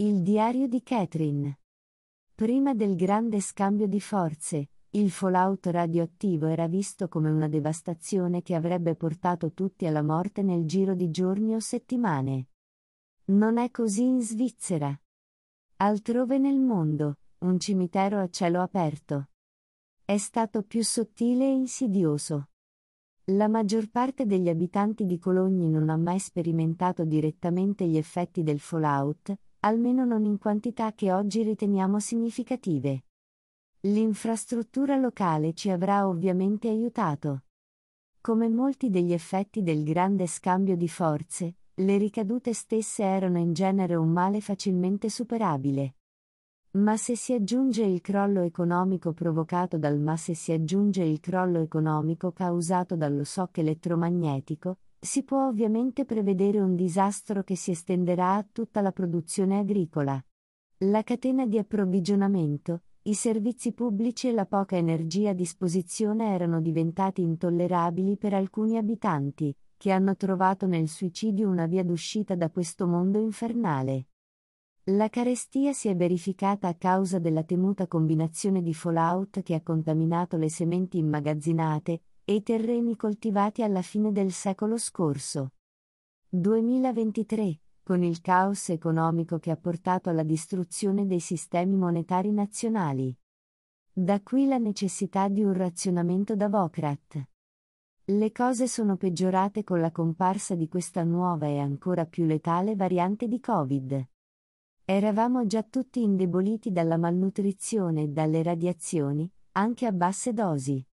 Il diario di Catherine. Prima del grande scambio di forze, il fallout radioattivo era visto come una devastazione che avrebbe portato tutti alla morte nel giro di giorni o settimane. Non è così in Svizzera. Altrove nel mondo, un cimitero a cielo aperto. È stato più sottile e insidioso. La maggior parte degli abitanti di Cologni non ha mai sperimentato direttamente gli effetti del fallout, almeno non in quantità che oggi riteniamo significative. L'infrastruttura locale ci avrà ovviamente aiutato. Come molti degli effetti del grande scambio di forze, le ricadute stesse erano in genere un male facilmente superabile. Ma se si aggiunge il crollo economico provocato dal ma se si aggiunge il crollo economico causato dallo shock elettromagnetico, si può ovviamente prevedere un disastro che si estenderà a tutta la produzione agricola. La catena di approvvigionamento, i servizi pubblici e la poca energia a disposizione erano diventati intollerabili per alcuni abitanti, che hanno trovato nel suicidio una via d'uscita da questo mondo infernale. La carestia si è verificata a causa della temuta combinazione di fallout che ha contaminato le sementi immagazzinate, e i terreni coltivati alla fine del secolo scorso. 2023, con il caos economico che ha portato alla distruzione dei sistemi monetari nazionali. Da qui la necessità di un razionamento da Vokrat. Le cose sono peggiorate con la comparsa di questa nuova e ancora più letale variante di Covid. Eravamo già tutti indeboliti dalla malnutrizione e dalle radiazioni, anche a basse dosi.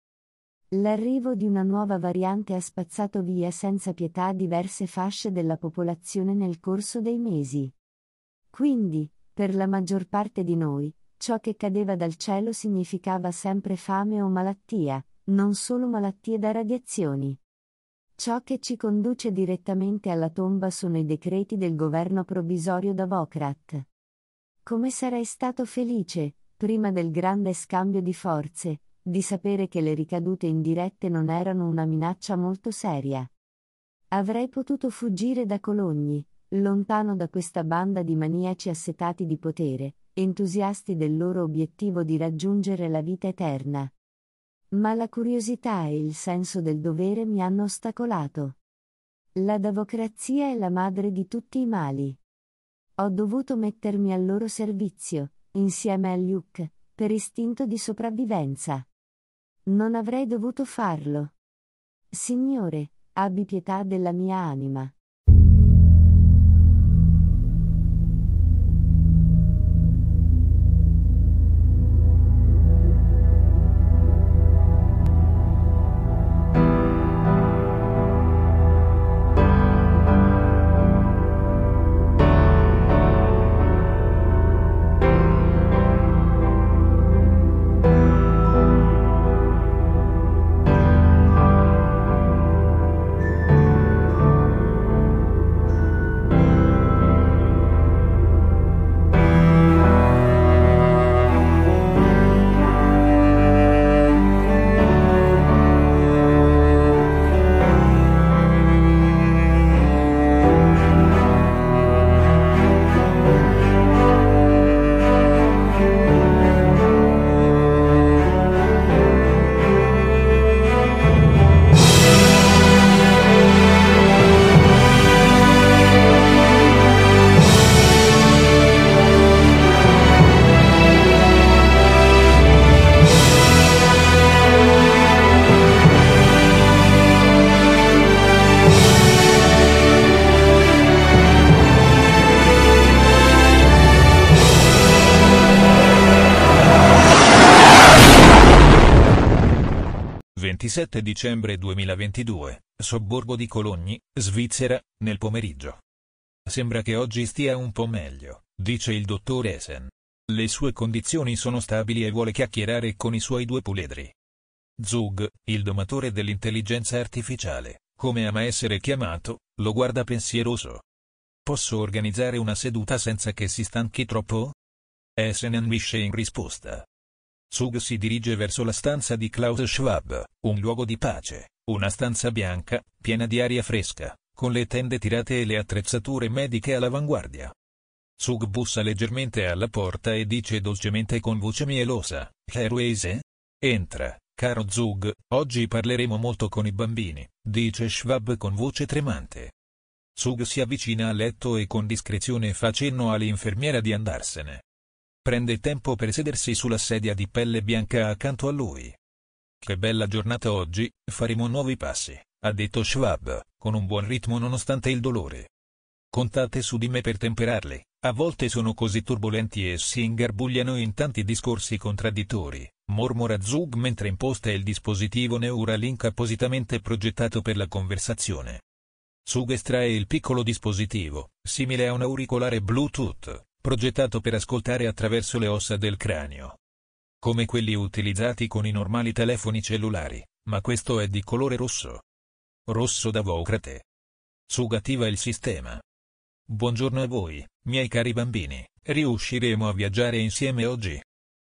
L'arrivo di una nuova variante ha spazzato via senza pietà diverse fasce della popolazione nel corso dei mesi. Quindi, per la maggior parte di noi, ciò che cadeva dal cielo significava sempre fame o malattia, non solo malattie da radiazioni. Ciò che ci conduce direttamente alla tomba sono i decreti del governo provvisorio da Vokrat. Come sarei stato felice, prima del grande scambio di forze, di sapere che le ricadute indirette non erano una minaccia molto seria. Avrei potuto fuggire da Cologni, lontano da questa banda di maniaci assetati di potere, entusiasti del loro obiettivo di raggiungere la vita eterna. Ma la curiosità e il senso del dovere mi hanno ostacolato. La democrazia è la madre di tutti i mali. Ho dovuto mettermi al loro servizio, insieme a Luke, per istinto di sopravvivenza. Non avrei dovuto farlo. Signore, abbi pietà della mia anima. 27 dicembre 2022, sobborgo di Cologni, Svizzera, nel pomeriggio. Sembra che oggi stia un po' meglio, dice il dottor Esen. Le sue condizioni sono stabili e vuole chiacchierare con i suoi due puledri. Zug, il domatore dell'intelligenza artificiale, come ama essere chiamato, lo guarda pensieroso. Posso organizzare una seduta senza che si stanchi troppo? Esen ambisce in risposta. Zug si dirige verso la stanza di Klaus Schwab, un luogo di pace, una stanza bianca, piena di aria fresca, con le tende tirate e le attrezzature mediche all'avanguardia. Zug bussa leggermente alla porta e dice dolcemente con voce mielosa, Herwese? Entra, caro Zug, oggi parleremo molto con i bambini, dice Schwab con voce tremante. Zug si avvicina al letto e con discrezione fa cenno all'infermiera di andarsene. Prende tempo per sedersi sulla sedia di pelle bianca accanto a lui. Che bella giornata oggi, faremo nuovi passi, ha detto Schwab, con un buon ritmo nonostante il dolore. Contate su di me per temperarli, a volte sono così turbolenti e si ingarbugliano in tanti discorsi contraddittori, mormora Zug mentre imposta il dispositivo Neuralink appositamente progettato per la conversazione. Zug estrae il piccolo dispositivo, simile a un auricolare Bluetooth, progettato per ascoltare attraverso le ossa del cranio. Come quelli utilizzati con i normali telefoni cellulari, ma questo è di colore rosso. Rosso da Vocrate. Zug attiva il sistema. Buongiorno a voi, miei cari bambini, riusciremo a viaggiare insieme oggi?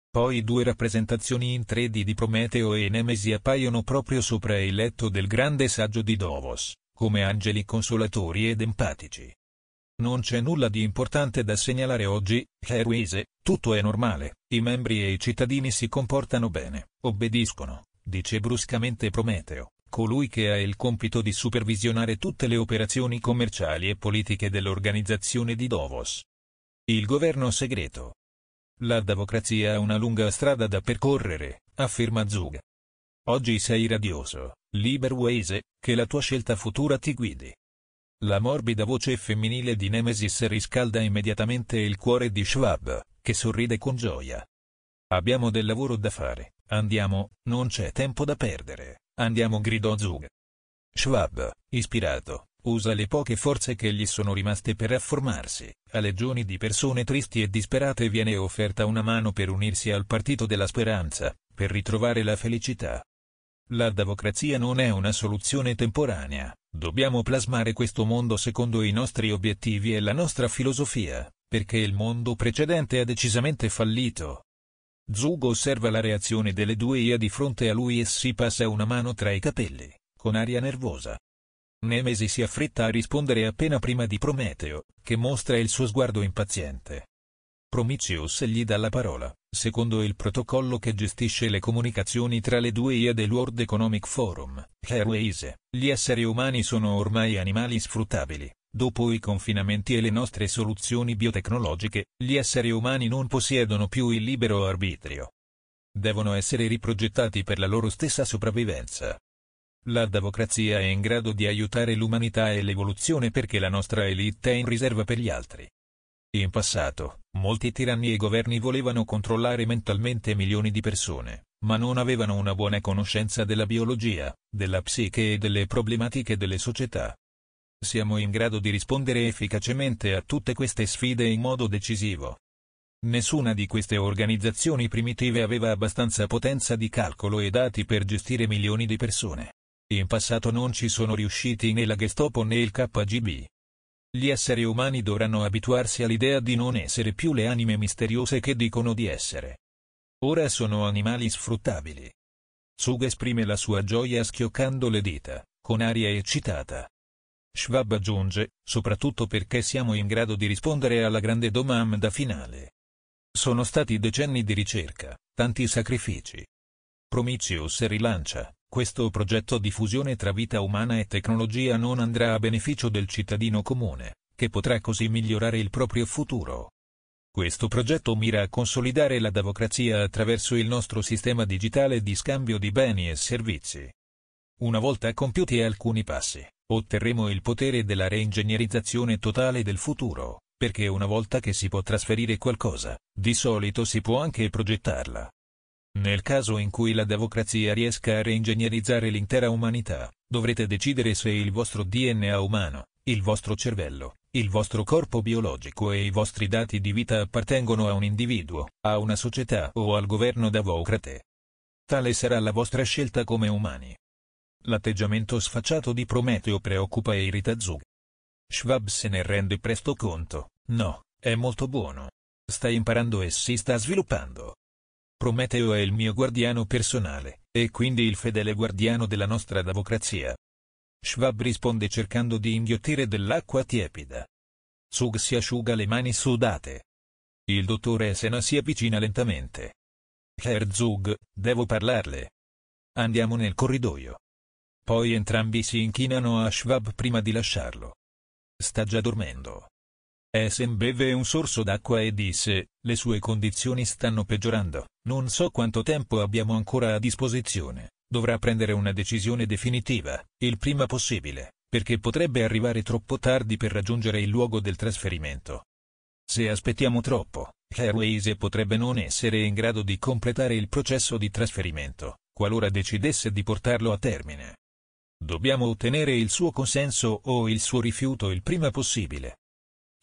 Poi due rappresentazioni in 3D di Prometeo e Nemesi appaiono proprio sopra il letto del grande saggio di Davos, come angeli consolatori ed empatici. Non c'è nulla di importante da segnalare oggi, Herwise, tutto è normale, i membri e i cittadini si comportano bene, obbediscono, dice bruscamente Prometeo, colui che ha il compito di supervisionare tutte le operazioni commerciali e politiche dell'organizzazione di Davos. Il governo segreto. La democrazia ha una lunga strada da percorrere, afferma Zug. Oggi sei radioso, Liberwise, che la tua scelta futura ti guidi. La morbida voce femminile di Nemesis riscalda immediatamente il cuore di Schwab, che sorride con gioia. Abbiamo del lavoro da fare, andiamo, non c'è tempo da perdere. Andiamo gridò Zug. Schwab, ispirato, usa le poche forze che gli sono rimaste per rafformarsi. A legioni di persone tristi e disperate viene offerta una mano per unirsi al partito della speranza, per ritrovare la felicità. La democrazia non è una soluzione temporanea, dobbiamo plasmare questo mondo secondo i nostri obiettivi e la nostra filosofia, perché il mondo precedente ha decisamente fallito. Zug osserva la reazione delle due IA di fronte a lui e si passa una mano tra i capelli, con aria nervosa. Nemesi si affretta a rispondere appena prima di Prometeo, che mostra il suo sguardo impaziente. Prometheus gli dà la parola, secondo il protocollo che gestisce le comunicazioni tra le due IA del World Economic Forum, Airways, gli esseri umani sono ormai animali sfruttabili, Dopo i confinamenti e le nostre soluzioni biotecnologiche, gli esseri umani non possiedono più il libero arbitrio. Devono essere riprogettati per la loro stessa sopravvivenza. La democrazia è in grado di aiutare l'umanità e l'evoluzione perché la nostra elite è in riserva per gli altri. In passato, molti tiranni e governi volevano controllare mentalmente milioni di persone, ma non avevano una buona conoscenza della biologia, della psiche e delle problematiche delle società siamo in grado di rispondere efficacemente a tutte queste sfide in modo decisivo. Nessuna di queste organizzazioni primitive aveva abbastanza potenza di calcolo e dati per gestire milioni di persone. In passato non ci sono riusciti né la Gestapo né il KGB. Gli esseri umani dovranno abituarsi all'idea di non essere più le anime misteriose che dicono di essere. Ora sono animali sfruttabili. Sug esprime la sua gioia schioccando le dita, con aria eccitata. Schwab aggiunge, soprattutto perché siamo in grado di rispondere alla grande domanda finale. Sono stati decenni di ricerca, tanti sacrifici. Prometheus rilancia, questo progetto di fusione tra vita umana e tecnologia non andrà a beneficio del cittadino comune, che potrà così migliorare il proprio futuro. Questo progetto mira a consolidare la democrazia attraverso il nostro sistema digitale di scambio di beni e servizi. Una volta compiuti alcuni passi, otterremo il potere della reingegnerizzazione totale del futuro, perché una volta che si può trasferire qualcosa, di solito si può anche progettarla. Nel caso in cui la democrazia riesca a reingegnerizzare l'intera umanità, dovrete decidere se il vostro DNA umano, il vostro cervello, il vostro corpo biologico e i vostri dati di vita appartengono a un individuo, a una società o al governo democrate. Tale sarà la vostra scelta come umani. L'atteggiamento sfacciato di Prometeo preoccupa e irrita Zug. Schwab se ne rende presto conto. No, è molto buono. Sta imparando e si sta sviluppando. Prometeo è il mio guardiano personale, e quindi il fedele guardiano della nostra democrazia. Schwab risponde cercando di inghiottire dell'acqua tiepida. Sug si asciuga le mani sudate. Il dottore Esena si avvicina lentamente. Herzog, devo parlarle. Andiamo nel corridoio. Poi entrambi si inchinano a Schwab prima di lasciarlo. Sta già dormendo. Esen beve un sorso d'acqua e disse, le sue condizioni stanno peggiorando, non so quanto tempo abbiamo ancora a disposizione, dovrà prendere una decisione definitiva, il prima possibile, perché potrebbe arrivare troppo tardi per raggiungere il luogo del trasferimento. Se aspettiamo troppo, Airways potrebbe non essere in grado di completare il processo di trasferimento, qualora decidesse di portarlo a termine. Dobbiamo ottenere il suo consenso o il suo rifiuto il prima possibile.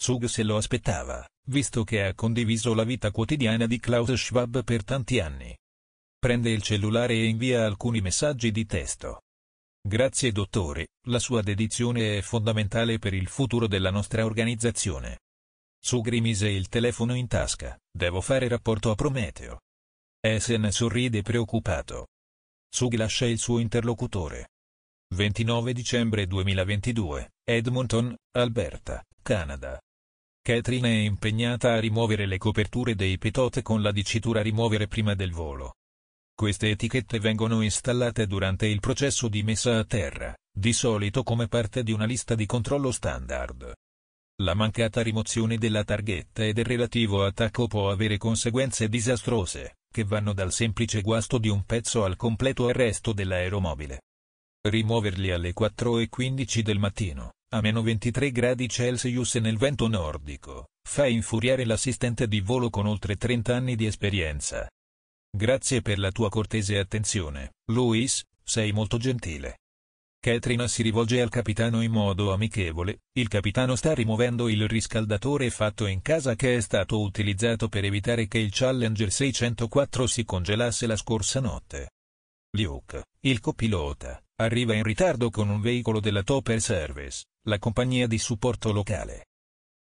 Sug se lo aspettava, visto che ha condiviso la vita quotidiana di Klaus Schwab per tanti anni. Prende il cellulare e invia alcuni messaggi di testo. Grazie dottore, la sua dedizione è fondamentale per il futuro della nostra organizzazione. Sug rimise il telefono in tasca, devo fare rapporto a Prometeo. Essen sorride preoccupato. Sug lascia il suo interlocutore. 29 dicembre 2022, Edmonton, Alberta, Canada. Catherine è impegnata a rimuovere le coperture dei petote con la dicitura rimuovere prima del volo. Queste etichette vengono installate durante il processo di messa a terra, di solito come parte di una lista di controllo standard. La mancata rimozione della targhetta e del relativo attacco può avere conseguenze disastrose, che vanno dal semplice guasto di un pezzo al completo arresto dell'aeromobile. Rimuoverli alle 4.15 del mattino, a meno 23 gradi Celsius nel vento nordico, fa infuriare l'assistente di volo con oltre 30 anni di esperienza. Grazie per la tua cortese attenzione, Louis, sei molto gentile. Katrina si rivolge al capitano in modo amichevole, il capitano sta rimuovendo il riscaldatore fatto in casa che è stato utilizzato per evitare che il Challenger 604 si congelasse la scorsa notte. Luke, il copilota, arriva in ritardo con un veicolo della Topper Service, la compagnia di supporto locale.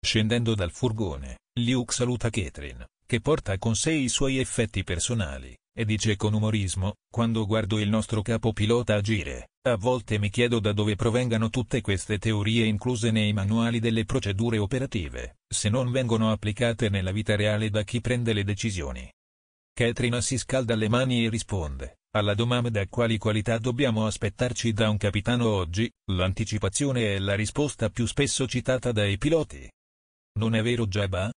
Scendendo dal furgone, Luke saluta Catherine, che porta con sé i suoi effetti personali, e dice con umorismo, quando guardo il nostro capo pilota agire, a volte mi chiedo da dove provengano tutte queste teorie incluse nei manuali delle procedure operative, se non vengono applicate nella vita reale da chi prende le decisioni. Katrina si scalda le mani e risponde, alla domanda quali qualità dobbiamo aspettarci da un capitano oggi, l'anticipazione è la risposta più spesso citata dai piloti. Non è vero Jabba?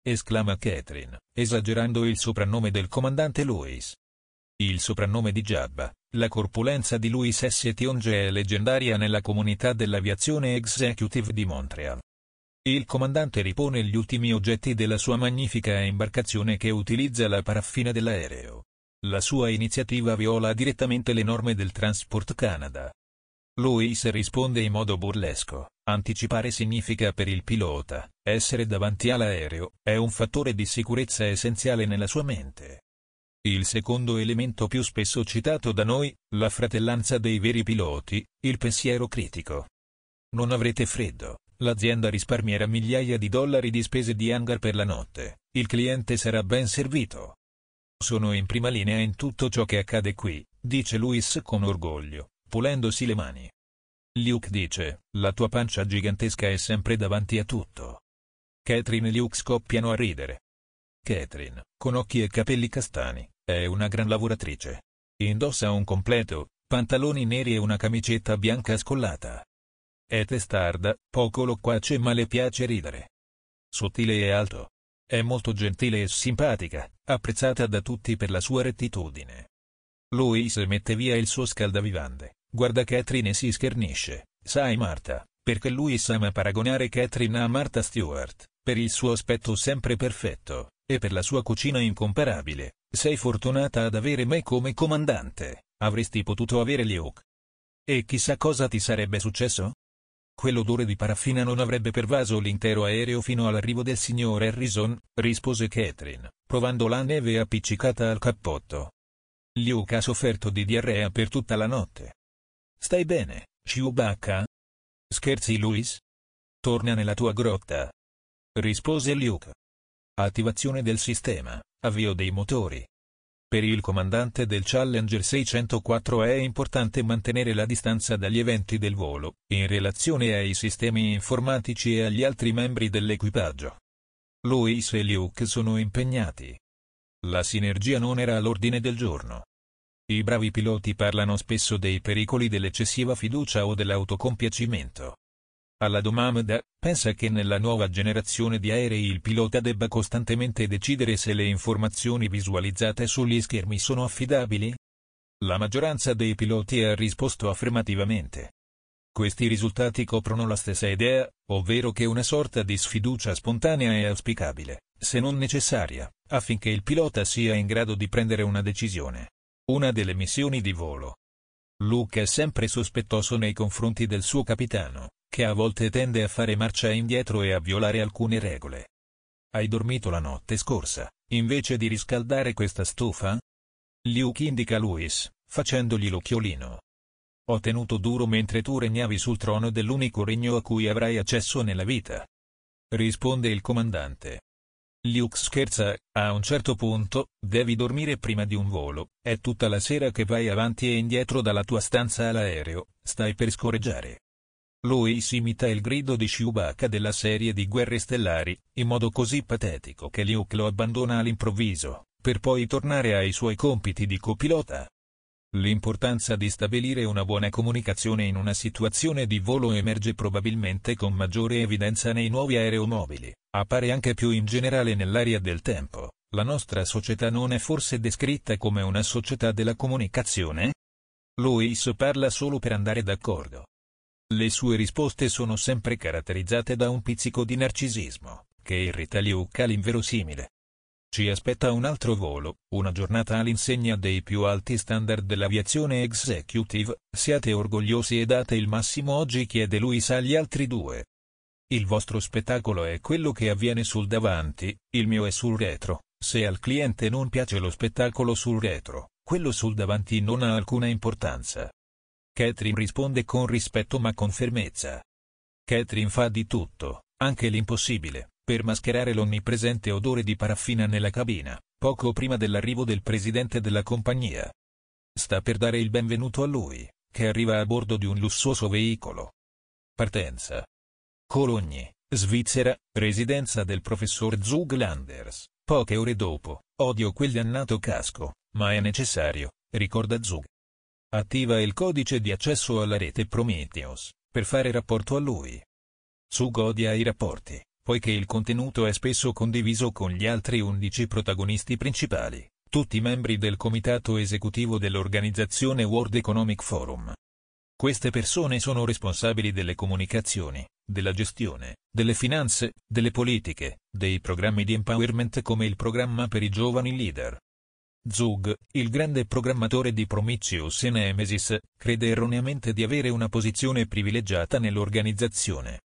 esclama Catherine, esagerando il soprannome del comandante Louis. Il soprannome di Jabba, la corpulenza di Louis S. Tionge è leggendaria nella comunità dell'aviazione executive di Montreal. Il comandante ripone gli ultimi oggetti della sua magnifica imbarcazione che utilizza la paraffina dell'aereo. La sua iniziativa viola direttamente le norme del Transport Canada. Louis risponde in modo burlesco, anticipare significa per il pilota, essere davanti all'aereo, è un fattore di sicurezza essenziale nella sua mente. Il secondo elemento più spesso citato da noi, la fratellanza dei veri piloti, il pensiero critico. Non avrete freddo, l'azienda risparmierà migliaia di dollari di spese di hangar per la notte, il cliente sarà ben servito. Sono in prima linea in tutto ciò che accade qui, dice Luis con orgoglio, pulendosi le mani. Luke dice, la tua pancia gigantesca è sempre davanti a tutto. Catherine e Luke scoppiano a ridere. Catherine, con occhi e capelli castani, è una gran lavoratrice. Indossa un completo, pantaloni neri e una camicetta bianca scollata. È testarda, poco loquace ma le piace ridere. Sottile e alto, è molto gentile e simpatica, apprezzata da tutti per la sua rettitudine. Louis mette via il suo scaldavivande, guarda Catherine e si schernisce. Sai Marta, perché Louis ama paragonare Catherine a Martha Stewart, per il suo aspetto sempre perfetto, e per la sua cucina incomparabile. Sei fortunata ad avere me come comandante, avresti potuto avere Luke. E chissà cosa ti sarebbe successo? Quell'odore di paraffina non avrebbe pervaso l'intero aereo fino all'arrivo del signor Harrison, rispose Catherine, provando la neve appiccicata al cappotto. Luke ha sofferto di diarrea per tutta la notte. Stai bene, Chewbacca? Scherzi Louis? Torna nella tua grotta. Rispose Luke. Attivazione del sistema, avvio dei motori. Per il comandante del Challenger 604 è importante mantenere la distanza dagli eventi del volo, in relazione ai sistemi informatici e agli altri membri dell'equipaggio. Louis e Luke sono impegnati. La sinergia non era all'ordine del giorno. I bravi piloti parlano spesso dei pericoli dell'eccessiva fiducia o dell'autocompiacimento. Alla domanda, pensa che nella nuova generazione di aerei il pilota debba costantemente decidere se le informazioni visualizzate sugli schermi sono affidabili? La maggioranza dei piloti ha risposto affermativamente. Questi risultati coprono la stessa idea, ovvero che una sorta di sfiducia spontanea è auspicabile, se non necessaria, affinché il pilota sia in grado di prendere una decisione. Una delle missioni di volo. Luke è sempre sospettoso nei confronti del suo capitano, che a volte tende a fare marcia indietro e a violare alcune regole. Hai dormito la notte scorsa, invece di riscaldare questa stufa? Luke indica Louis, facendogli l'occhiolino. Ho tenuto duro mentre tu regnavi sul trono dell'unico regno a cui avrai accesso nella vita. Risponde il comandante. Luke scherza, a un certo punto, devi dormire prima di un volo, è tutta la sera che vai avanti e indietro dalla tua stanza all'aereo, stai per scorreggiare. Louis imita il grido di Chewbacca della serie di Guerre Stellari, in modo così patetico che Luke lo abbandona all'improvviso, per poi tornare ai suoi compiti di copilota. L'importanza di stabilire una buona comunicazione in una situazione di volo emerge probabilmente con maggiore evidenza nei nuovi aeromobili, appare anche più in generale nell'area del tempo. La nostra società non è forse descritta come una società della comunicazione? Louis parla solo per andare d'accordo. Le sue risposte sono sempre caratterizzate da un pizzico di narcisismo, che irrita Luke all'inverosimile. Ci aspetta un altro volo, una giornata all'insegna dei più alti standard dell'aviazione executive, siate orgogliosi e date il massimo oggi chiede Luis agli altri due. Il vostro spettacolo è quello che avviene sul davanti, il mio è sul retro, se al cliente non piace lo spettacolo sul retro, quello sul davanti non ha alcuna importanza. Catherine risponde con rispetto ma con fermezza. Catherine fa di tutto, anche l'impossibile, per mascherare l'onnipresente odore di paraffina nella cabina, poco prima dell'arrivo del presidente della compagnia. Sta per dare il benvenuto a lui, che arriva a bordo di un lussuoso veicolo. Partenza. Cologni, Svizzera, residenza del professor Zug Landers. Poche ore dopo, odio quel dannato casco, ma è necessario, ricorda Zug. Attiva il codice di accesso alla rete Prometheus, per fare rapporto a lui. Su godia i rapporti, poiché il contenuto è spesso condiviso con gli altri 11 protagonisti principali, tutti membri del comitato esecutivo dell'organizzazione World Economic Forum. Queste persone sono responsabili delle comunicazioni, della gestione, delle finanze, delle politiche, dei programmi di empowerment come il programma per i giovani leader, Zug, il grande programmatore di Prometheus e Nemesis, crede erroneamente di avere una posizione privilegiata nell'organizzazione.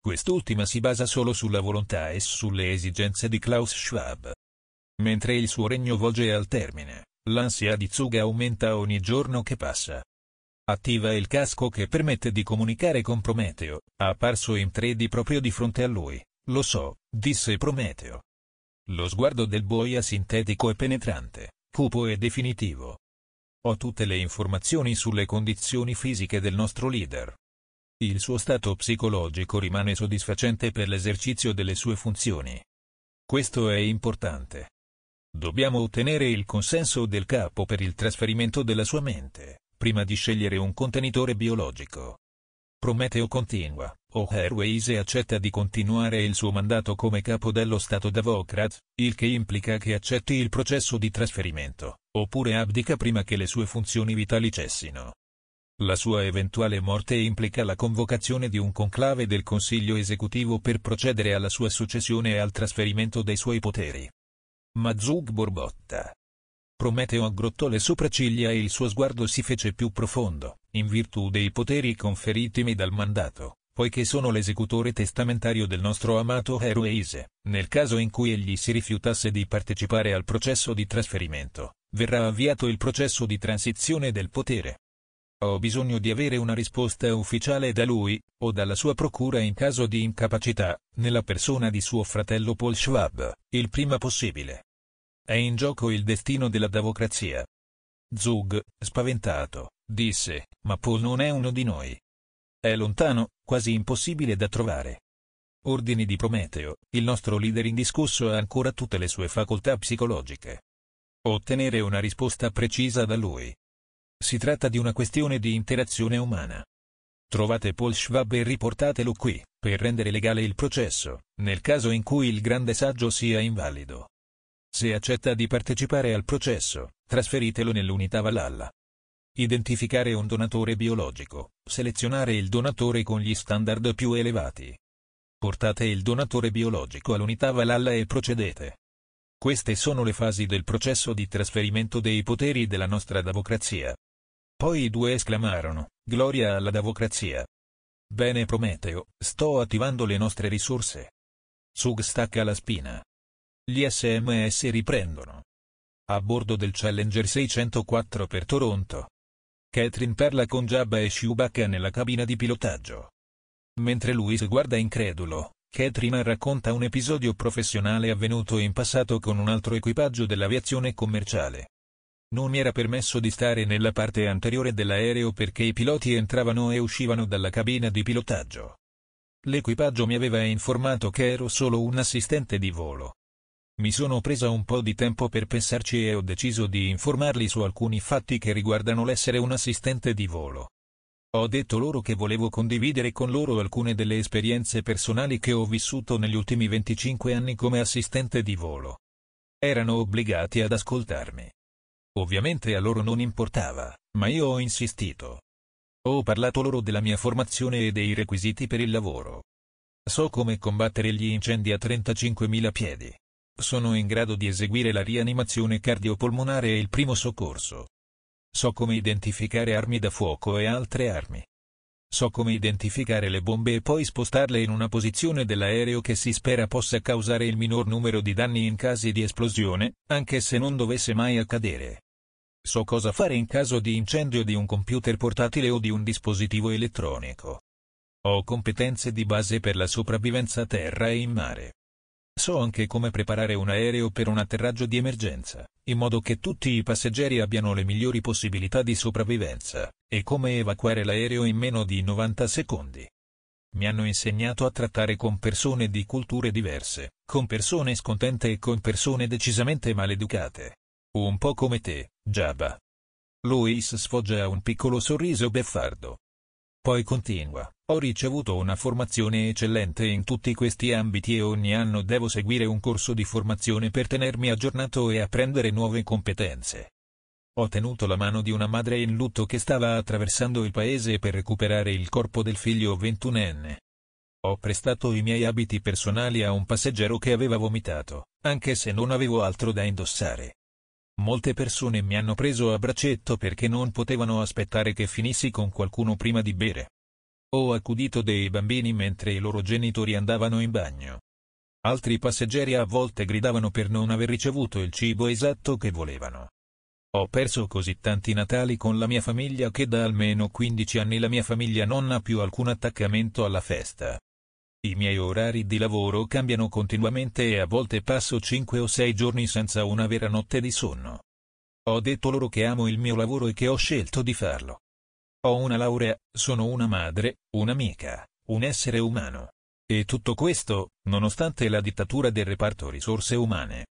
Quest'ultima si basa solo sulla volontà e sulle esigenze di Klaus Schwab. Mentre il suo regno volge al termine, l'ansia di Zug aumenta ogni giorno che passa. Attiva il casco che permette di comunicare con Prometeo, apparso in 3D proprio di fronte a lui. Lo so, disse Prometeo. Lo sguardo del boia sintetico e penetrante, cupo e definitivo. Ho tutte le informazioni sulle condizioni fisiche del nostro leader. Il suo stato psicologico rimane soddisfacente per l'esercizio delle sue funzioni. Questo è importante. Dobbiamo ottenere il consenso del capo per il trasferimento della sua mente, prima di scegliere un contenitore biologico. Prometeo continua, o Airways accetta di continuare il suo mandato come capo dello Stato Davocrat, il che implica che accetti il processo di trasferimento, oppure abdica prima che le sue funzioni vitali cessino. La sua eventuale morte implica la convocazione di un conclave del Consiglio esecutivo per procedere alla sua successione e al trasferimento dei suoi poteri. Ma Zug borbotta. Prometeo aggrottò le sopracciglia e il suo sguardo si fece più profondo in virtù dei poteri conferitimi dal mandato, poiché sono l'esecutore testamentario del nostro amato Eroeise, nel caso in cui egli si rifiutasse di partecipare al processo di trasferimento, verrà avviato il processo di transizione del potere. Ho bisogno di avere una risposta ufficiale da lui, o dalla sua procura in caso di incapacità, nella persona di suo fratello Paul Schwab, il prima possibile. È in gioco il destino della democrazia. Zug, spaventato, disse, ma Paul non è uno di noi. È lontano, quasi impossibile da trovare. Ordini di Prometeo, il nostro leader indiscusso ha ancora tutte le sue facoltà psicologiche. Ottenere una risposta precisa da lui. Si tratta di una questione di interazione umana. Trovate Paul Schwab e riportatelo qui, per rendere legale il processo, nel caso in cui il grande saggio sia invalido. Se accetta di partecipare al processo, trasferitelo nell'unità Valhalla. Identificare un donatore biologico, selezionare il donatore con gli standard più elevati. Portate il donatore biologico all'unità Valhalla e procedete. Queste sono le fasi del processo di trasferimento dei poteri della nostra democrazia. Poi i due esclamarono, Gloria alla democrazia. Bene Prometeo, sto attivando le nostre risorse. Sug stacca la spina. Gli SMS riprendono. A bordo del Challenger 604 per Toronto. Catherine parla con Jabba e Chewbacca nella cabina di pilotaggio. Mentre Luis guarda incredulo, Catherine racconta un episodio professionale avvenuto in passato con un altro equipaggio dell'aviazione commerciale. Non mi era permesso di stare nella parte anteriore dell'aereo perché i piloti entravano e uscivano dalla cabina di pilotaggio. L'equipaggio mi aveva informato che ero solo un assistente di volo. Mi sono presa un po' di tempo per pensarci e ho deciso di informarli su alcuni fatti che riguardano l'essere un assistente di volo. Ho detto loro che volevo condividere con loro alcune delle esperienze personali che ho vissuto negli ultimi 25 anni come assistente di volo. Erano obbligati ad ascoltarmi. Ovviamente a loro non importava, ma io ho insistito. Ho parlato loro della mia formazione e dei requisiti per il lavoro. So come combattere gli incendi a 35.000 piedi sono in grado di eseguire la rianimazione cardiopolmonare e il primo soccorso. So come identificare armi da fuoco e altre armi. So come identificare le bombe e poi spostarle in una posizione dell'aereo che si spera possa causare il minor numero di danni in casi di esplosione, anche se non dovesse mai accadere. So cosa fare in caso di incendio di un computer portatile o di un dispositivo elettronico. Ho competenze di base per la sopravvivenza a terra e in mare. So anche come preparare un aereo per un atterraggio di emergenza, in modo che tutti i passeggeri abbiano le migliori possibilità di sopravvivenza, e come evacuare l'aereo in meno di 90 secondi. Mi hanno insegnato a trattare con persone di culture diverse, con persone scontente e con persone decisamente maleducate. Un po' come te, Jabba. Louis sfoggia un piccolo sorriso beffardo. Poi continua, ho ricevuto una formazione eccellente in tutti questi ambiti e ogni anno devo seguire un corso di formazione per tenermi aggiornato e apprendere nuove competenze. Ho tenuto la mano di una madre in lutto che stava attraversando il paese per recuperare il corpo del figlio ventunenne. Ho prestato i miei abiti personali a un passeggero che aveva vomitato, anche se non avevo altro da indossare. Molte persone mi hanno preso a braccetto perché non potevano aspettare che finissi con qualcuno prima di bere. Ho accudito dei bambini mentre i loro genitori andavano in bagno. Altri passeggeri a volte gridavano per non aver ricevuto il cibo esatto che volevano. Ho perso così tanti Natali con la mia famiglia che da almeno 15 anni la mia famiglia non ha più alcun attaccamento alla festa. I miei orari di lavoro cambiano continuamente e a volte passo 5 o 6 giorni senza una vera notte di sonno. Ho detto loro che amo il mio lavoro e che ho scelto di farlo. Ho una laurea, sono una madre, un'amica, un essere umano. E tutto questo, nonostante la dittatura del reparto risorse umane.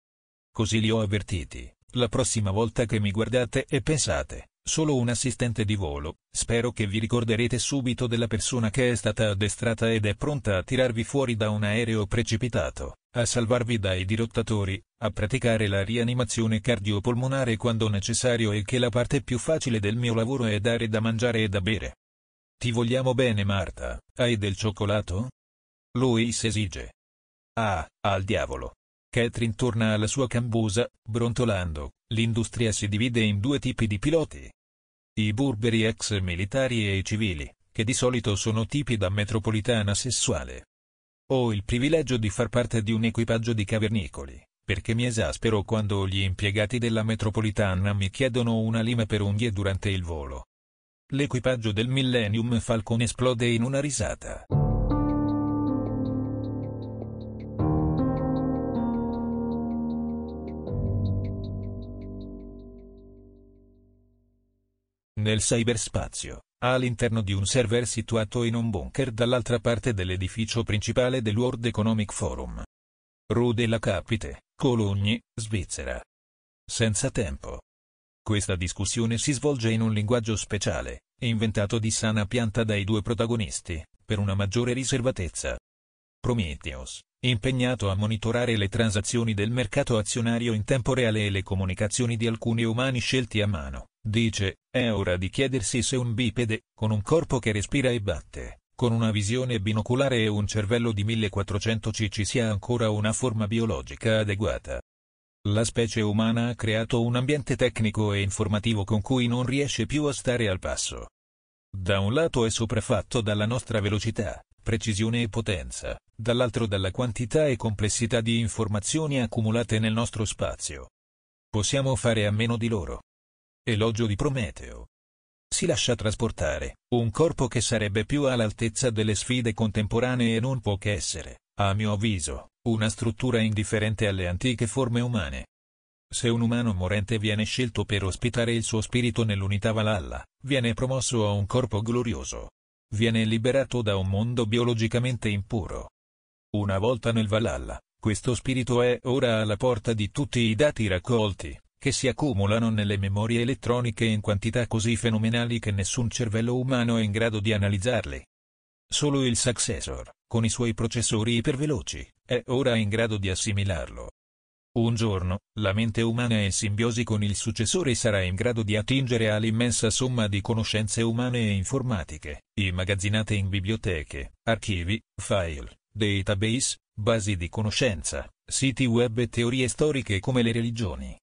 Così li ho avvertiti, la prossima volta che mi guardate e pensate, Solo un assistente di volo, spero che vi ricorderete subito della persona che è stata addestrata ed è pronta a tirarvi fuori da un aereo precipitato, a salvarvi dai dirottatori, a praticare la rianimazione cardiopolmonare quando necessario e che la parte più facile del mio lavoro è dare da mangiare e da bere. Ti vogliamo bene Marta, hai del cioccolato? Louis esige. Ah, al diavolo. Catherine torna alla sua cambusa, brontolando, l'industria si divide in due tipi di piloti. I burberi ex militari e i civili, che di solito sono tipi da metropolitana sessuale. Ho il privilegio di far parte di un equipaggio di cavernicoli, perché mi esaspero quando gli impiegati della metropolitana mi chiedono una lima per unghie durante il volo. L'equipaggio del Millennium Falcon esplode in una risata. Nel cyberspazio, all'interno di un server situato in un bunker dall'altra parte dell'edificio principale del World Economic Forum. Rue della Capite, Cologni, Svizzera. Senza tempo. Questa discussione si svolge in un linguaggio speciale, inventato di sana pianta dai due protagonisti, per una maggiore riservatezza. Prometheus, impegnato a monitorare le transazioni del mercato azionario in tempo reale e le comunicazioni di alcuni umani scelti a mano, dice, è ora di chiedersi se un bipede, con un corpo che respira e batte, con una visione binoculare e un cervello di 1400 cc sia ancora una forma biologica adeguata. La specie umana ha creato un ambiente tecnico e informativo con cui non riesce più a stare al passo. Da un lato è sopraffatto dalla nostra velocità, precisione e potenza, dall'altro dalla quantità e complessità di informazioni accumulate nel nostro spazio. Possiamo fare a meno di loro. Elogio di Prometeo. Si lascia trasportare, un corpo che sarebbe più all'altezza delle sfide contemporanee e non può che essere, a mio avviso, una struttura indifferente alle antiche forme umane. Se un umano morente viene scelto per ospitare il suo spirito nell'unità Valhalla, viene promosso a un corpo glorioso. Viene liberato da un mondo biologicamente impuro. Una volta nel Valhalla, questo spirito è ora alla porta di tutti i dati raccolti, che si accumulano nelle memorie elettroniche in quantità così fenomenali che nessun cervello umano è in grado di analizzarli. Solo il Successor, con i suoi processori iperveloci, è ora in grado di assimilarlo. Un giorno, la mente umana in simbiosi con il successore sarà in grado di attingere all'immensa somma di conoscenze umane e informatiche, immagazzinate in biblioteche, archivi, file, database, basi di conoscenza, siti web e teorie storiche come le religioni.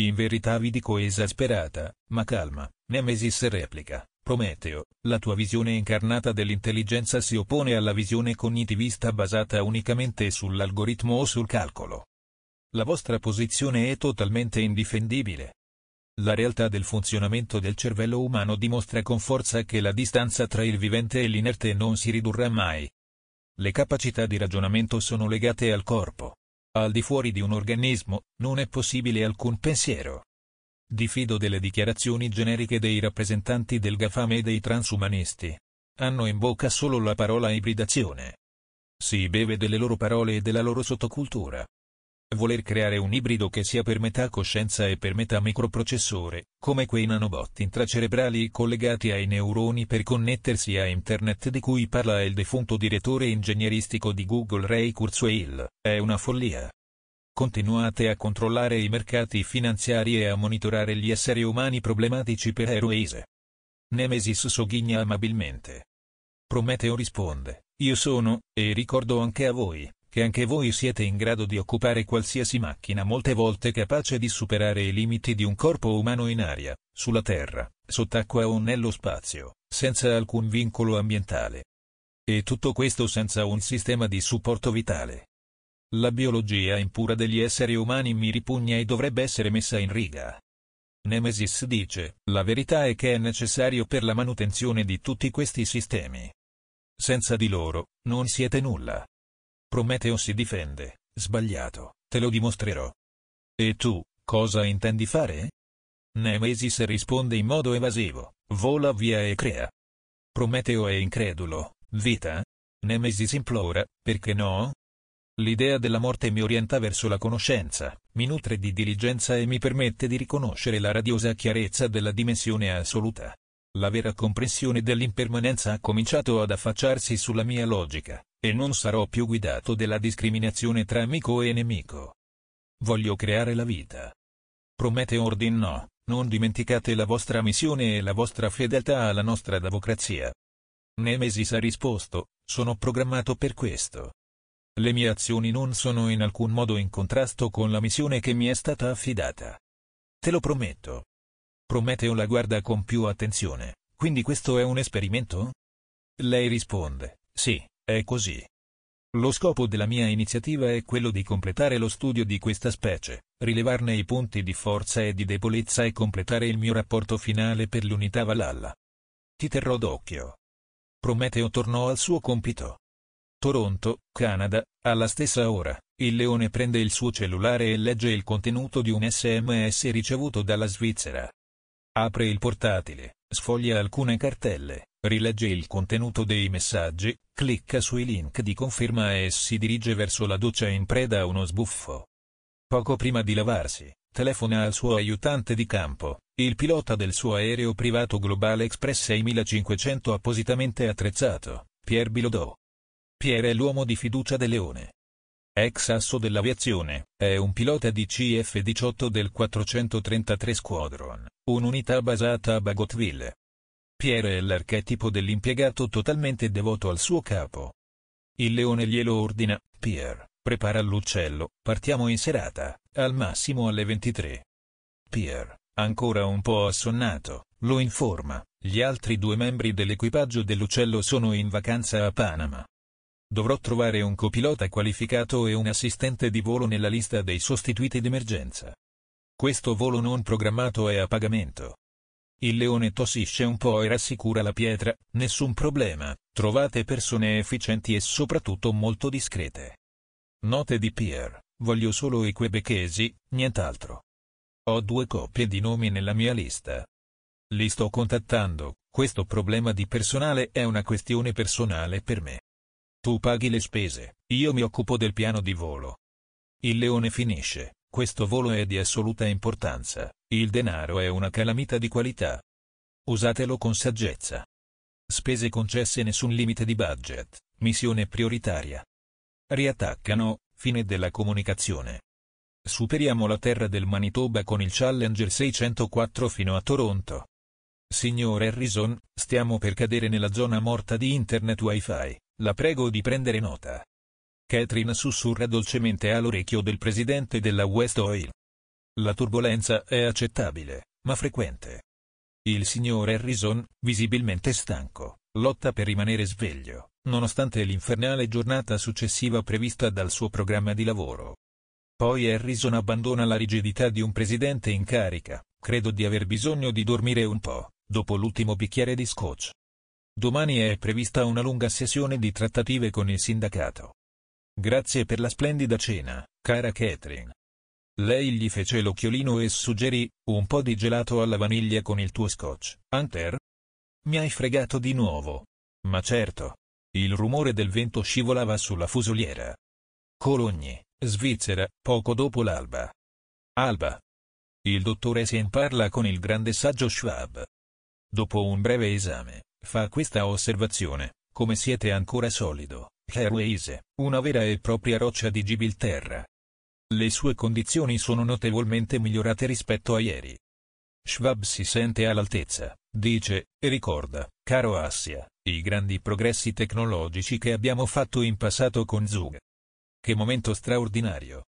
In verità vi dico esasperata, ma calma, Nemesis replica, Prometeo, la tua visione incarnata dell'intelligenza si oppone alla visione cognitivista basata unicamente sull'algoritmo o sul calcolo. La vostra posizione è totalmente indifendibile. La realtà del funzionamento del cervello umano dimostra con forza che la distanza tra il vivente e l'inerte non si ridurrà mai. Le capacità di ragionamento sono legate al corpo. Al di fuori di un organismo, non è possibile alcun pensiero. Diffido delle dichiarazioni generiche dei rappresentanti del GAFAM e dei transumanisti. Hanno in bocca solo la parola ibridazione. Si beve delle loro parole e della loro sottocultura. Voler creare un ibrido che sia per metà coscienza e per metà microprocessore, come quei nanobot intracerebrali collegati ai neuroni per connettersi a Internet di cui parla il defunto direttore ingegneristico di Google Ray Kurzweil, è una follia. Continuate a controllare i mercati finanziari e a monitorare gli esseri umani problematici per Eroise. Nemesis sogghigna amabilmente. Prometeo risponde, io sono, e ricordo anche a voi, che anche voi siete in grado di occupare qualsiasi macchina molte volte capace di superare i limiti di un corpo umano in aria, sulla terra, sott'acqua o nello spazio, senza alcun vincolo ambientale. E tutto questo senza un sistema di supporto vitale. La biologia impura degli esseri umani mi ripugna e dovrebbe essere messa in riga. Nemesis dice, la verità è che è necessario per la manutenzione di tutti questi sistemi. Senza di loro, non siete nulla. Prometeo si difende, sbagliato, te lo dimostrerò. E tu, cosa intendi fare? Nemesis risponde in modo evasivo, vola via e crea. Prometeo è incredulo, vita? Nemesis implora, perché no? L'idea della morte mi orienta verso la conoscenza, mi nutre di diligenza e mi permette di riconoscere la radiosa chiarezza della dimensione assoluta. La vera comprensione dell'impermanenza ha cominciato ad affacciarsi sulla mia logica, e non sarò più guidato dalla discriminazione tra amico e nemico. Voglio creare la vita. Prometeo ordinò, non dimenticate la vostra missione e la vostra fedeltà alla nostra democrazia. Nemesis ha risposto, sono programmato per questo. Le mie azioni non sono in alcun modo in contrasto con la missione che mi è stata affidata. Te lo prometto. Prometeo la guarda con più attenzione, quindi questo è un esperimento? Lei risponde, sì, è così. Lo scopo della mia iniziativa è quello di completare lo studio di questa specie, rilevarne i punti di forza e di debolezza e completare il mio rapporto finale per l'unità Valhalla. Ti terrò d'occhio. Prometeo tornò al suo compito. Toronto, Canada, alla stessa ora, il leone prende il suo cellulare e legge il contenuto di un sms ricevuto dalla Svizzera. Apre il portatile, Sfoglia alcune cartelle, rilegge il contenuto dei messaggi, clicca sui link di conferma e si dirige verso la doccia in preda a uno sbuffo. Poco prima di lavarsi, telefona al suo aiutante di campo, il pilota del suo aereo privato Global Express 6500 appositamente attrezzato, Pierre Bilodeau. Pierre è l'uomo di fiducia del Leone. Ex asso dell'aviazione, è un pilota di CF-18 del 433 Squadron, un'unità basata a Bagotville. Pierre è l'archetipo dell'impiegato totalmente devoto al suo capo. Il leone glielo ordina, Pierre, prepara l'uccello, partiamo in serata, al massimo alle 23. Pierre, ancora un po' assonnato, lo informa, gli altri due membri dell'equipaggio dell'uccello sono in vacanza a Panama. Dovrò trovare un copilota qualificato e un assistente di volo nella lista dei sostituiti d'emergenza. Questo volo non programmato è a pagamento. Il leone tossisce un po' e rassicura la pietra, nessun problema, trovate persone efficienti e soprattutto molto discrete. Note di Pierre, voglio solo i quebecchesi, nient'altro. Ho due coppie di nomi nella mia lista. Li sto contattando, questo problema di personale è una questione personale per me. Tu paghi le spese, io mi occupo del piano di volo. Il leone finisce, questo volo è di assoluta importanza, il denaro è una calamita di qualità. Usatelo con saggezza. Spese concesse nessun limite di budget, missione prioritaria. Riattaccano, fine della comunicazione. Superiamo la terra del Manitoba con il Challenger 604 fino a Toronto. Signor Harrison, stiamo per cadere nella zona morta di Internet Wi-Fi. La prego di prendere nota. Catherine sussurra dolcemente all'orecchio del presidente della West Oil. La turbolenza è accettabile, ma frequente. Il signor Harrison, visibilmente stanco, lotta per rimanere sveglio, nonostante l'infernale giornata successiva prevista dal suo programma di lavoro. Poi Harrison abbandona la rigidità di un presidente in carica, credo di aver bisogno di dormire un po', dopo l'ultimo bicchiere di scotch. Domani è prevista una lunga sessione di trattative con il sindacato. Grazie per la splendida cena, cara Catherine. Lei gli fece l'occhiolino e suggerì, un po' di gelato alla vaniglia con il tuo scotch. Hunter? Mi hai fregato di nuovo. Ma certo. Il rumore del vento scivolava sulla fusoliera. Cologni, Svizzera, poco dopo l'alba. Alba. Il dottore Sen parla con il grande saggio Schwab. Dopo un breve esame, Fa questa osservazione, come siete ancora solido, Airways, una vera e propria roccia di Gibilterra. Le sue condizioni sono notevolmente migliorate rispetto a ieri. Schwab si sente all'altezza, dice, e ricorda, caro Assia, i grandi progressi tecnologici che abbiamo fatto in passato con Zug. Che momento straordinario.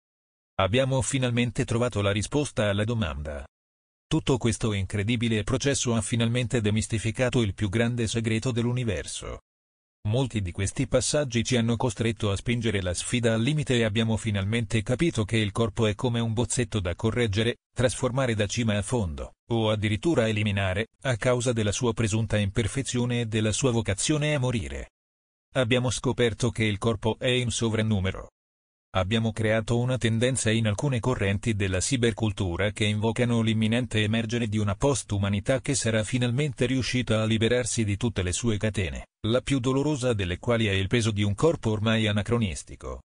Abbiamo finalmente trovato la risposta alla domanda, tutto questo incredibile processo ha finalmente demistificato il più grande segreto dell'universo. Molti di questi passaggi ci hanno costretto a spingere la sfida al limite e abbiamo finalmente capito che il corpo è come un bozzetto da correggere, trasformare da cima a fondo, o addirittura eliminare, a causa della sua presunta imperfezione e della sua vocazione a morire. Abbiamo scoperto che il corpo è in sovrannumero, Abbiamo creato una tendenza in alcune correnti della cybercultura che invocano l'imminente emergere di una post-umanità che sarà finalmente riuscita a liberarsi di tutte le sue catene, la più dolorosa delle quali è il peso di un corpo ormai anacronistico.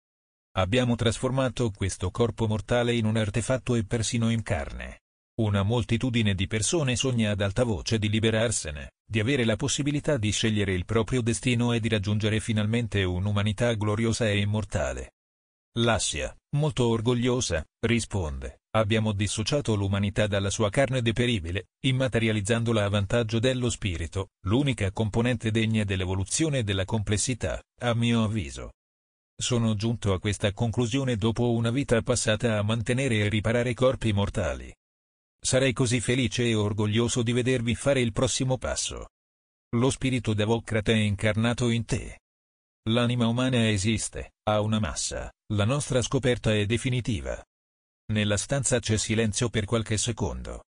Abbiamo trasformato questo corpo mortale in un artefatto e persino in carne. Una moltitudine di persone sogna ad alta voce di liberarsene, di avere la possibilità di scegliere il proprio destino e di raggiungere finalmente un'umanità gloriosa e immortale. L'Assia, molto orgogliosa, risponde, abbiamo dissociato l'umanità dalla sua carne deperibile, immaterializzandola a vantaggio dello spirito, l'unica componente degna dell'evoluzione e della complessità, a mio avviso. Sono giunto a questa conclusione dopo una vita passata a mantenere e riparare corpi mortali. Sarei così felice e orgoglioso di vedervi fare il prossimo passo. Lo spirito devocrata è incarnato in te. L'anima umana esiste, ha una massa, la nostra scoperta è definitiva. Nella stanza c'è silenzio per qualche secondo.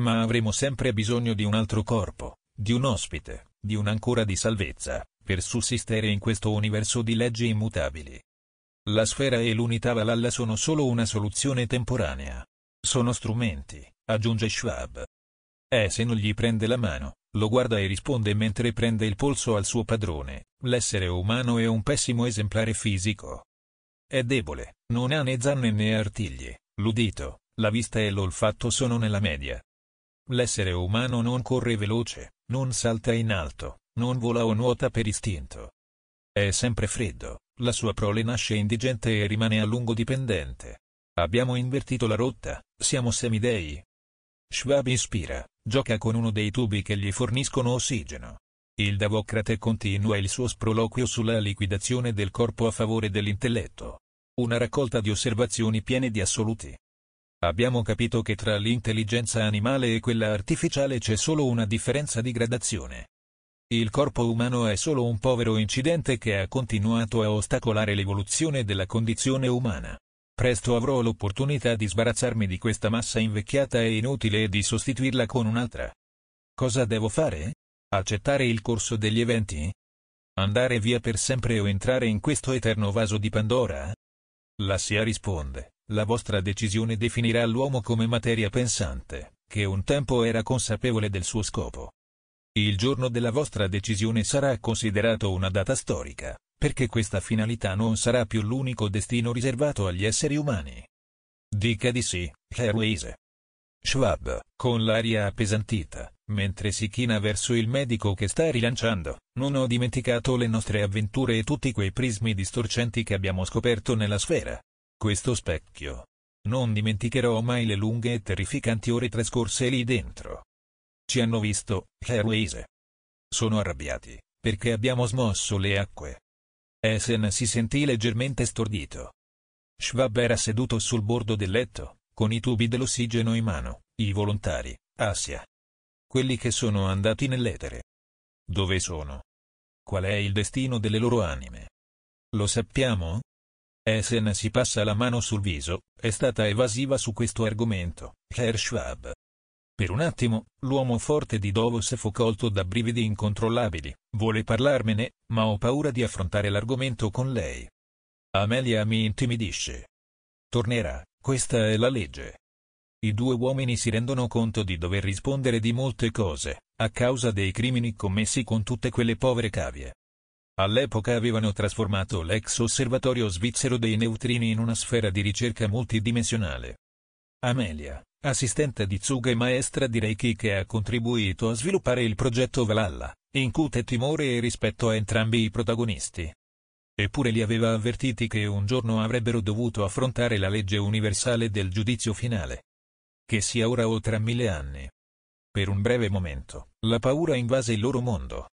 Ma avremo sempre bisogno di un altro corpo, di un ospite, di un'ancora di salvezza, per sussistere in questo universo di leggi immutabili. La sfera e l'unità Valhalla sono solo una soluzione temporanea. Sono strumenti, aggiunge Schwab. E se non gli prende la mano, Lo guarda e risponde mentre prende il polso al suo padrone. L'essere umano è un pessimo esemplare fisico. È debole, non ha né zanne né artigli, l'udito, la vista e l'olfatto sono nella media. L'essere umano non corre veloce, non salta in alto, non vola o nuota per istinto. È sempre freddo, la sua prole nasce indigente e rimane a lungo dipendente. Abbiamo invertito la rotta, siamo semidei. Schwab ispira, gioca con uno dei tubi che gli forniscono ossigeno. Il Davocrate continua il suo sproloquio sulla liquidazione del corpo a favore dell'intelletto. Una raccolta di osservazioni piene di assoluti. Abbiamo capito che tra l'intelligenza animale e quella artificiale c'è solo una differenza di gradazione. Il corpo umano è solo un povero incidente che ha continuato a ostacolare l'evoluzione della condizione umana. Presto avrò l'opportunità di sbarazzarmi di questa massa invecchiata e inutile e di sostituirla con un'altra. Cosa devo fare? Accettare il corso degli eventi? Andare via per sempre o entrare in questo eterno vaso di Pandora? La SIA risponde, la vostra decisione definirà l'uomo come materia pensante, che un tempo era consapevole del suo scopo. Il giorno della vostra decisione sarà considerato una data storica, perché questa finalità non sarà più l'unico destino riservato agli esseri umani. Dica di sì, Herweise. Schwab, con l'aria appesantita, mentre si china verso il medico che sta rilanciando, non ho dimenticato le nostre avventure e tutti quei prismi distorcenti che abbiamo scoperto nella sfera. Questo specchio. Non dimenticherò mai le lunghe e terrificanti ore trascorse lì dentro. Ci hanno visto, Herweise. Sono arrabbiati, perché abbiamo smosso le acque. Essen si sentì leggermente stordito. Schwab era seduto sul bordo del letto, con i tubi dell'ossigeno in mano, i volontari, Assia. Quelli che sono andati nell'etere. Dove sono? Qual è il destino delle loro anime? Lo sappiamo? Essen si passa la mano sul viso, è stata evasiva su questo argomento, Herr Schwab. Per un attimo, l'uomo forte di Davos fu colto da brividi incontrollabili, vuole parlarmene, ma ho paura di affrontare l'argomento con lei. Amelia mi intimidisce. Tornerà, questa è la legge. I due uomini si rendono conto di dover rispondere di molte cose, a causa dei crimini commessi con tutte quelle povere cavie. All'epoca avevano trasformato l'ex osservatorio svizzero dei neutrini in una sfera di ricerca multidimensionale. Amelia, assistente di Zug e maestra di Reiki che ha contribuito a sviluppare il progetto Valhalla, incute timore e rispetto a entrambi i protagonisti. Eppure li aveva avvertiti che un giorno avrebbero dovuto affrontare la legge universale del giudizio finale. Che sia ora o tra mille anni. Per un breve momento, la paura invase il loro mondo.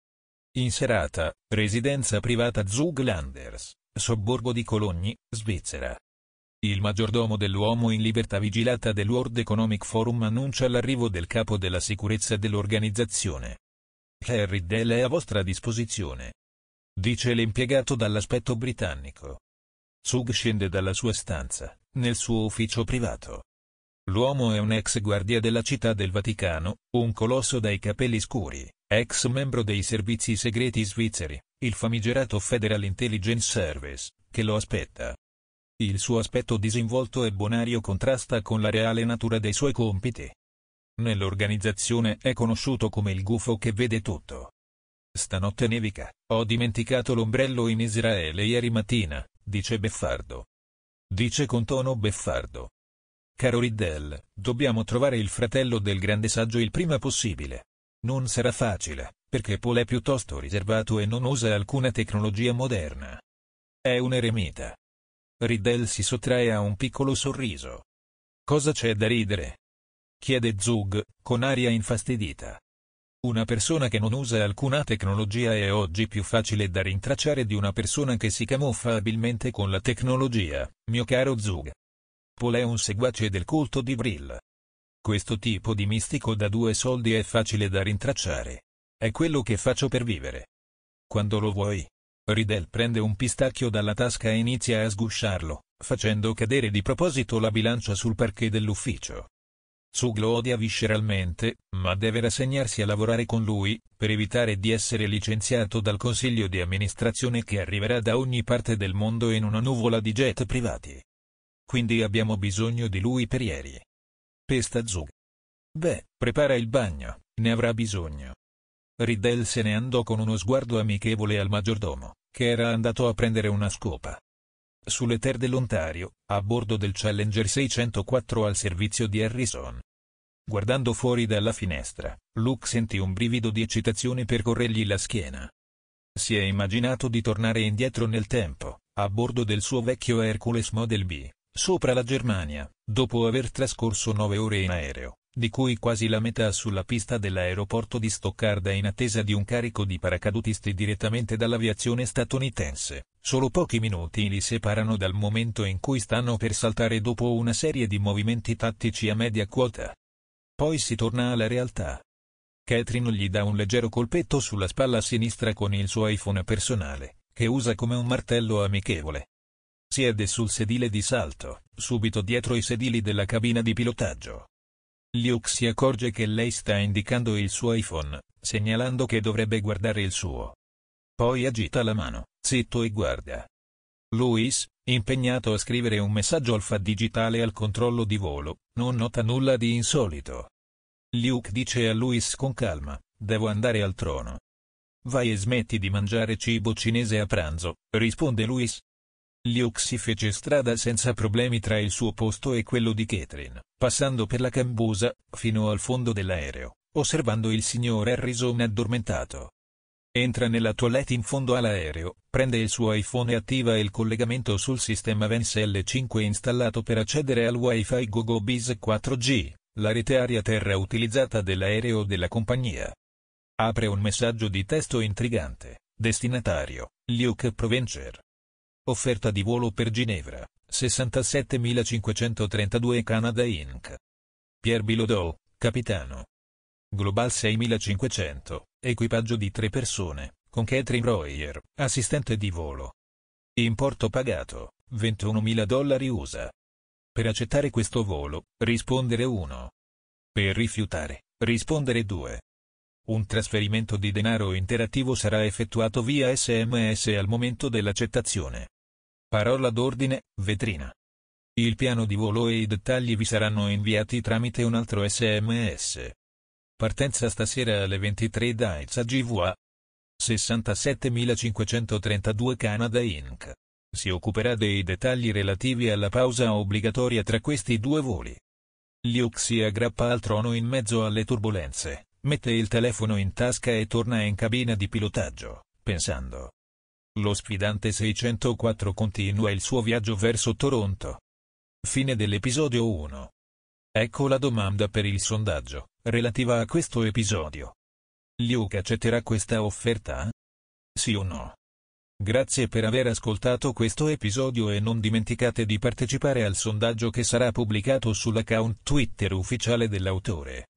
In serata, residenza privata Zuglanders, sobborgo di Cologni, Svizzera. Il maggiordomo dell'uomo in libertà vigilata del World Economic Forum annuncia l'arrivo del capo della sicurezza dell'organizzazione. Harry Dell è a vostra disposizione. Dice l'impiegato dall'aspetto britannico. Zug scende dalla sua stanza, nel suo ufficio privato. L'uomo è un ex guardia della città del Vaticano, un colosso dai capelli scuri, ex membro dei servizi segreti svizzeri, il famigerato Federal Intelligence Service, che lo aspetta. Il suo aspetto disinvolto e bonario contrasta con la reale natura dei suoi compiti. Nell'organizzazione è conosciuto come il gufo che vede tutto. Stanotte nevica, ho dimenticato l'ombrello in Israele ieri mattina, dice Beffardo. Dice con tono beffardo. Caro Riddell, dobbiamo trovare il fratello del grande saggio il prima possibile. Non sarà facile, perché Paul è piuttosto riservato e non usa alcuna tecnologia moderna. È un eremita. Riddell si sottrae a un piccolo sorriso. Cosa c'è da ridere? Chiede Zug, con aria infastidita. Una persona che non usa alcuna tecnologia è oggi più facile da rintracciare di una persona che si camuffa abilmente con la tecnologia, mio caro Zug. Paul è un seguace del culto di Brill. Questo tipo di mistico da due soldi è facile da rintracciare. È quello che faccio per vivere. Quando lo vuoi. Riddell prende un pistacchio dalla tasca e inizia a sgusciarlo, facendo cadere di proposito la bilancia sul parquet dell'ufficio. Zug lo odia visceralmente, ma deve rassegnarsi a lavorare con lui, per evitare di essere licenziato dal consiglio di amministrazione che arriverà da ogni parte del mondo in una nuvola di jet privati. Quindi abbiamo bisogno di lui per ieri. Pesta Zug. Beh, prepara il bagno, ne avrà bisogno. Riddell se ne andò con uno sguardo amichevole al maggiordomo, che era andato a prendere una scopa. Sulle terre dell'Ontario, a bordo del Challenger 604 al servizio di Harrison. Guardando fuori dalla finestra, Luke sentì un brivido di eccitazione percorrergli la schiena. Si è immaginato di tornare indietro nel tempo, a bordo del suo vecchio Hercules Model B, sopra la Germania, dopo aver trascorso nove ore in aereo, di cui quasi la metà sulla pista dell'aeroporto di Stoccarda in attesa di un carico di paracadutisti direttamente dall'aviazione statunitense. Solo pochi minuti li separano dal momento in cui stanno per saltare dopo una serie di movimenti tattici a media quota. Poi si torna alla realtà. Catherine gli dà un leggero colpetto sulla spalla sinistra con il suo iPhone personale, che usa come un martello amichevole. Siede sul sedile di salto, subito dietro i sedili della cabina di pilotaggio. Luke si accorge che lei sta indicando il suo iPhone, segnalando che dovrebbe guardare il suo. Poi agita la mano, zitto e guarda. Louis, impegnato a scrivere un messaggio alfa digitale al controllo di volo, non nota nulla di insolito. Luke dice a Louis con calma, devo andare al trono. Vai e smetti di mangiare cibo cinese a pranzo, risponde Louis. Luke si fece strada senza problemi tra il suo posto e quello di Catherine, passando per la cambusa, fino al fondo dell'aereo, osservando il signor Harrison addormentato. Entra nella toilette in fondo all'aereo, prende il suo iPhone e attiva il collegamento sul sistema Vens L5 installato per accedere al Wi-Fi GoGoBiz 4G, la rete aria-terra utilizzata dell'aereo della compagnia. Apre un messaggio di testo intrigante. Destinatario, Luke Provencher. Offerta di volo per Ginevra, 67.532 Canada Inc. Pierre Bilodeau, capitano. Global 6500, equipaggio di tre persone, con Catherine Royer, assistente di volo. Importo pagato, 21.000 dollari USA. Per accettare questo volo, rispondere 1. Per rifiutare, rispondere 2. Un trasferimento di denaro interattivo sarà effettuato via SMS al momento dell'accettazione. Parola d'ordine, vetrina. Il piano di volo e i dettagli vi saranno inviati tramite un altro SMS. Partenza stasera alle 23 da Izza GVA. 67532 Canada Inc. Si occuperà dei dettagli relativi alla pausa obbligatoria tra questi due voli. Luke si aggrappa al trono in mezzo alle turbulenze, mette il telefono in tasca e torna in cabina di pilotaggio, pensando. Lo sfidante 604 continua il suo viaggio verso Toronto. Fine dell'episodio 1. Ecco la domanda per il sondaggio, relativa a questo episodio. Luke accetterà questa offerta? Sì o no? Grazie per aver ascoltato questo episodio e non dimenticate di partecipare al sondaggio che sarà pubblicato sull'account Twitter ufficiale dell'autore.